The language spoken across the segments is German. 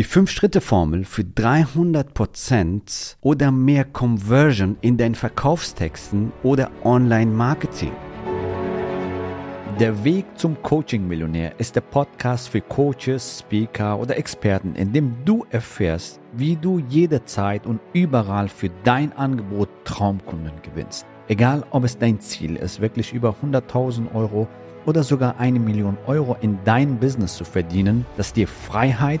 Die 5-Schritte-Formel für 300% oder mehr Conversion in deinen Verkaufstexten oder Online-Marketing. Der Weg zum Coaching-Millionär ist der Podcast für Coaches, Speaker oder Experten, in dem du erfährst, wie du jederzeit und überall für dein Angebot Traumkunden gewinnst. Egal, ob es dein Ziel ist, wirklich über 100.000 Euro oder sogar eine Million Euro in dein Business zu verdienen, das dir Freiheit,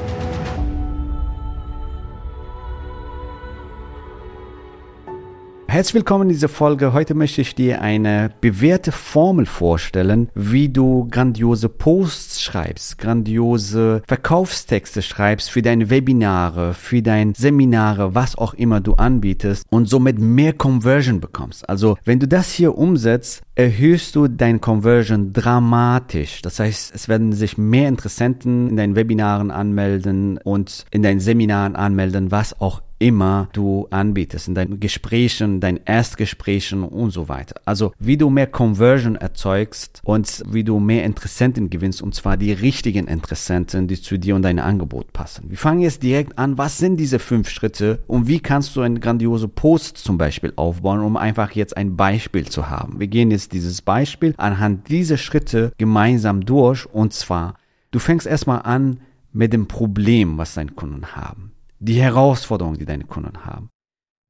Herzlich willkommen in dieser Folge. Heute möchte ich dir eine bewährte Formel vorstellen, wie du grandiose Posts schreibst, grandiose Verkaufstexte schreibst für deine Webinare, für deine Seminare, was auch immer du anbietest und somit mehr Conversion bekommst. Also, wenn du das hier umsetzt, erhöhst du dein Conversion dramatisch. Das heißt, es werden sich mehr Interessenten in deinen Webinaren anmelden und in deinen Seminaren anmelden, was auch immer du anbietest, in deinen Gesprächen, deinen Erstgesprächen und so weiter. Also wie du mehr Conversion erzeugst und wie du mehr Interessenten gewinnst und zwar die richtigen Interessenten, die zu dir und deinem Angebot passen. Wir fangen jetzt direkt an, was sind diese fünf Schritte und wie kannst du einen grandiose Post zum Beispiel aufbauen, um einfach jetzt ein Beispiel zu haben. Wir gehen jetzt dieses Beispiel anhand dieser Schritte gemeinsam durch und zwar, du fängst erstmal an mit dem Problem, was deine Kunden haben die Herausforderungen, die deine Kunden haben.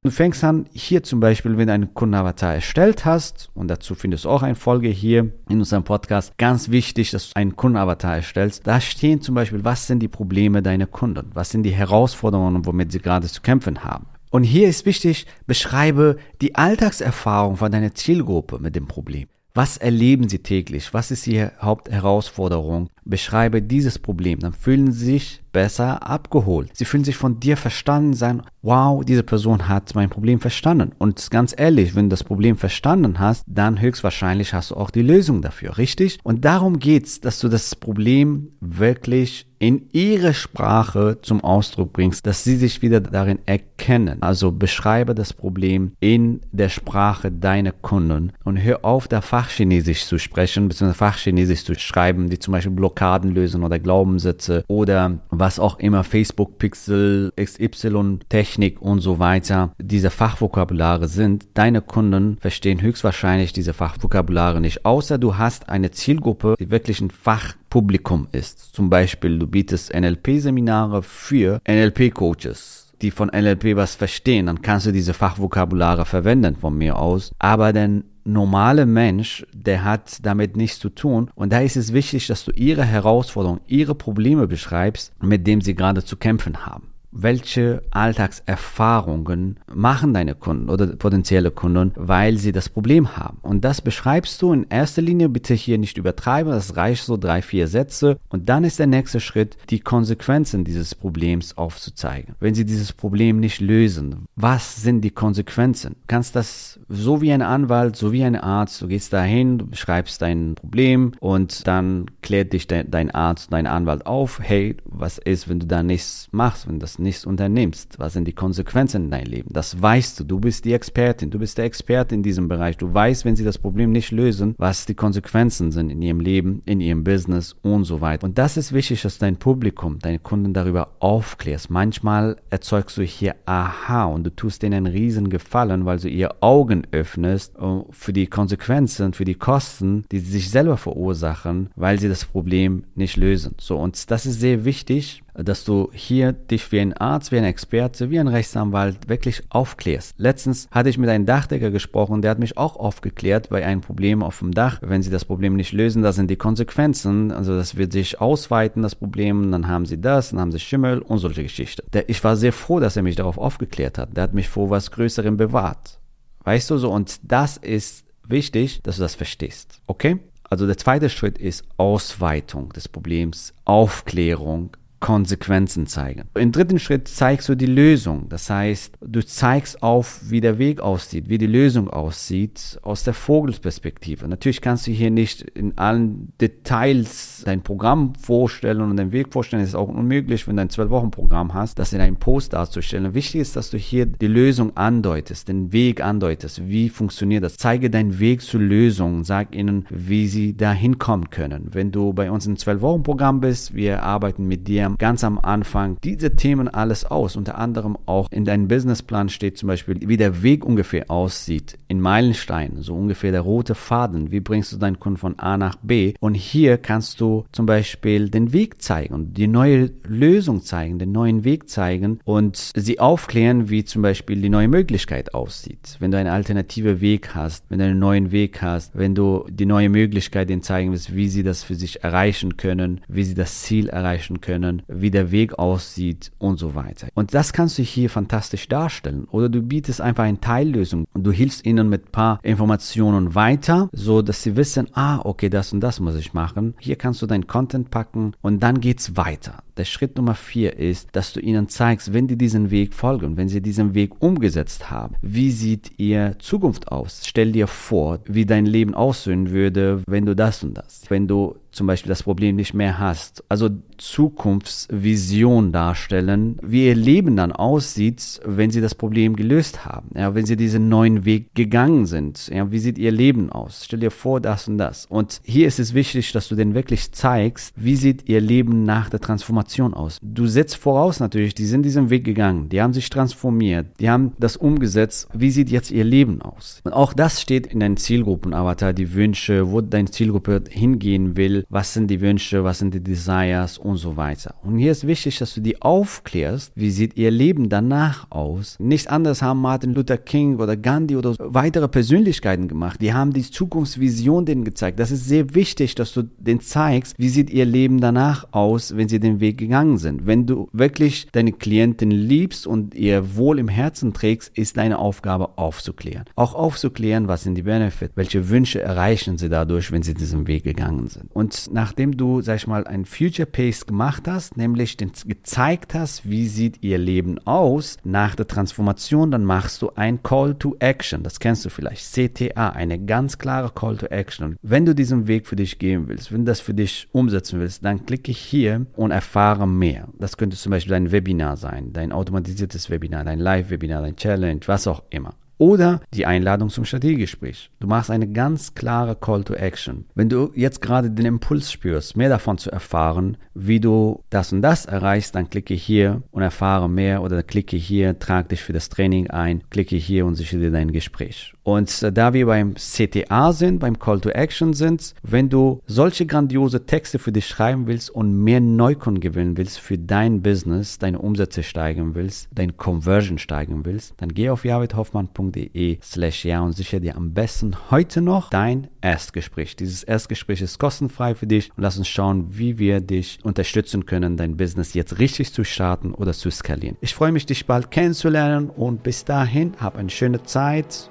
Du fängst an, hier zum Beispiel, wenn du einen Kundenavatar erstellt hast, und dazu findest du auch eine Folge hier in unserem Podcast, ganz wichtig, dass du einen Kundenavatar erstellst. Da stehen zum Beispiel, was sind die Probleme deiner Kunden? Was sind die Herausforderungen, womit sie gerade zu kämpfen haben? Und hier ist wichtig, beschreibe die Alltagserfahrung von deiner Zielgruppe mit dem Problem. Was erleben Sie täglich? Was ist Ihre Hauptherausforderung? Beschreibe dieses Problem. Dann fühlen Sie sich besser abgeholt. Sie fühlen sich von dir verstanden sein. Wow, diese Person hat mein Problem verstanden. Und ganz ehrlich, wenn du das Problem verstanden hast, dann höchstwahrscheinlich hast du auch die Lösung dafür, richtig? Und darum geht's, dass du das Problem wirklich in ihre Sprache zum Ausdruck bringst, dass sie sich wieder darin erkennen. Also beschreibe das Problem in der Sprache deiner Kunden und hör auf, da Fachchinesisch zu sprechen, beziehungsweise Fachchinesisch zu schreiben, die zum Beispiel Blockaden lösen oder Glaubenssätze oder was auch immer, Facebook Pixel, XY Technik und so weiter, diese Fachvokabulare sind. Deine Kunden verstehen höchstwahrscheinlich diese Fachvokabulare nicht, außer du hast eine Zielgruppe, die wirklich ein Fach Publikum ist. Zum Beispiel, du bietest NLP-Seminare für NLP-Coaches, die von NLP was verstehen, dann kannst du diese Fachvokabulare verwenden von mir aus. Aber der normale Mensch, der hat damit nichts zu tun. Und da ist es wichtig, dass du ihre Herausforderungen, ihre Probleme beschreibst, mit denen sie gerade zu kämpfen haben welche Alltagserfahrungen machen deine Kunden oder potenzielle Kunden, weil sie das Problem haben. Und das beschreibst du in erster Linie, bitte hier nicht übertreiben, das reicht so drei, vier Sätze. Und dann ist der nächste Schritt, die Konsequenzen dieses Problems aufzuzeigen. Wenn sie dieses Problem nicht lösen, was sind die Konsequenzen? Du kannst das so wie ein Anwalt, so wie ein Arzt, du gehst dahin, du beschreibst dein Problem und dann klärt dich de dein Arzt, dein Anwalt auf, hey, was ist, wenn du da nichts machst, wenn das nichts unternimmst? Was sind die Konsequenzen in deinem Leben? Das weißt du. Du bist die Expertin. Du bist der Experte in diesem Bereich. Du weißt, wenn sie das Problem nicht lösen, was die Konsequenzen sind in ihrem Leben, in ihrem Business und so weiter. Und das ist wichtig, dass dein Publikum, deine Kunden darüber aufklärst. Manchmal erzeugst du hier Aha und du tust denen einen riesen Gefallen, weil du ihr Augen öffnest äh, für die Konsequenzen, für die Kosten, die sie sich selber verursachen, weil sie das Problem nicht lösen. So, und das ist sehr wichtig, dass du hier dich wie ein Arzt, wie ein Experte, wie ein Rechtsanwalt wirklich aufklärst. Letztens hatte ich mit einem Dachdecker gesprochen, der hat mich auch aufgeklärt bei einem Problem auf dem Dach. Wenn sie das Problem nicht lösen, das sind die Konsequenzen. Also das wird sich ausweiten, das Problem, dann haben sie das, dann haben sie Schimmel und solche Geschichten. Ich war sehr froh, dass er mich darauf aufgeklärt hat. Der hat mich vor was Größerem bewahrt. Weißt du so? Und das ist wichtig, dass du das verstehst. Okay? Also der zweite Schritt ist Ausweitung des Problems, Aufklärung, Konsequenzen zeigen. Im dritten Schritt zeigst du die Lösung. Das heißt, du zeigst auf, wie der Weg aussieht, wie die Lösung aussieht aus der Vogelsperspektive. Natürlich kannst du hier nicht in allen Details dein Programm vorstellen und deinen Weg vorstellen. Das ist auch unmöglich, wenn du ein Zwölf-Wochen-Programm hast, das in einem Post darzustellen. Wichtig ist, dass du hier die Lösung andeutest, den Weg andeutest. Wie funktioniert das? Zeige deinen Weg zur Lösung. Sag ihnen, wie sie da hinkommen können. Wenn du bei uns im Zwölf-Wochen-Programm bist, wir arbeiten mit dir ganz am Anfang diese Themen alles aus. Unter anderem auch in deinem Businessplan steht zum Beispiel, wie der Weg ungefähr aussieht in Meilensteinen, so ungefähr der rote Faden. Wie bringst du deinen Kunden von A nach B? Und hier kannst du zum Beispiel den Weg zeigen und die neue Lösung zeigen, den neuen Weg zeigen und sie aufklären, wie zum Beispiel die neue Möglichkeit aussieht. Wenn du einen alternativen Weg hast, wenn du einen neuen Weg hast, wenn du die neue Möglichkeit ihnen zeigen willst, wie sie das für sich erreichen können, wie sie das Ziel erreichen können, wie der Weg aussieht und so weiter. Und das kannst du hier fantastisch darstellen. Oder du bietest einfach eine Teillösung und du hilfst ihnen mit ein paar Informationen weiter, so dass sie wissen, ah, okay, das und das muss ich machen. Hier kannst du dein Content packen und dann geht's weiter. Der Schritt Nummer vier ist, dass du ihnen zeigst, wenn die diesen Weg folgen, wenn sie diesen Weg umgesetzt haben, wie sieht ihr Zukunft aus? Stell dir vor, wie dein Leben aussehen würde, wenn du das und das. Wenn du zum Beispiel das Problem nicht mehr hast. Also Zukunftsvision darstellen, wie ihr Leben dann aussieht, wenn sie das Problem gelöst haben. Ja, wenn sie diesen neuen Weg gegangen sind. Ja, wie sieht ihr Leben aus? Stell dir vor, das und das. Und hier ist es wichtig, dass du denen wirklich zeigst, wie sieht ihr Leben nach der Transformation aus. Du setzt voraus natürlich, die sind diesen Weg gegangen, die haben sich transformiert, die haben das umgesetzt. Wie sieht jetzt ihr Leben aus? Und auch das steht in deinen Zielgruppenavatar, die Wünsche, wo deine Zielgruppe hingehen will, was sind die Wünsche, was sind die Desires und so weiter. Und hier ist wichtig, dass du die aufklärst, wie sieht ihr Leben danach aus. Nicht anders haben Martin Luther King oder Gandhi oder weitere Persönlichkeiten gemacht. Die haben die Zukunftsvision denen gezeigt. Das ist sehr wichtig, dass du denen zeigst, wie sieht ihr Leben danach aus, wenn sie den Weg gegangen sind. Wenn du wirklich deine Klienten liebst und ihr Wohl im Herzen trägst, ist deine Aufgabe aufzuklären. Auch aufzuklären, was sind die Benefits, welche Wünsche erreichen sie dadurch, wenn sie diesen Weg gegangen sind. Und und nachdem du, sag ich mal, ein Future Pace gemacht hast, nämlich den, gezeigt hast, wie sieht ihr Leben aus nach der Transformation, dann machst du ein Call to Action. Das kennst du vielleicht. CTA, eine ganz klare Call to Action. Und wenn du diesen Weg für dich gehen willst, wenn du das für dich umsetzen willst, dann klicke hier und erfahre mehr. Das könnte zum Beispiel dein Webinar sein, dein automatisiertes Webinar, dein Live-Webinar, dein Challenge, was auch immer oder die Einladung zum Strategiegespräch. Du machst eine ganz klare Call to Action. Wenn du jetzt gerade den Impuls spürst, mehr davon zu erfahren, wie du das und das erreichst, dann klicke hier und erfahre mehr oder klicke hier, trag dich für das Training ein, klicke hier und sichere dir dein Gespräch. Und äh, da wir beim CTA sind, beim Call to Action sind, wenn du solche grandiose Texte für dich schreiben willst und mehr Neukunden gewinnen willst für dein Business, deine Umsätze steigern willst, dein Conversion steigern willst, dann geh auf javidhoffmann.de slash ja und sichere dir am besten heute noch dein Erstgespräch. Dieses Erstgespräch ist kostenfrei für dich und lass uns schauen, wie wir dich unterstützen können, dein Business jetzt richtig zu starten oder zu skalieren. Ich freue mich, dich bald kennenzulernen und bis dahin, hab eine schöne Zeit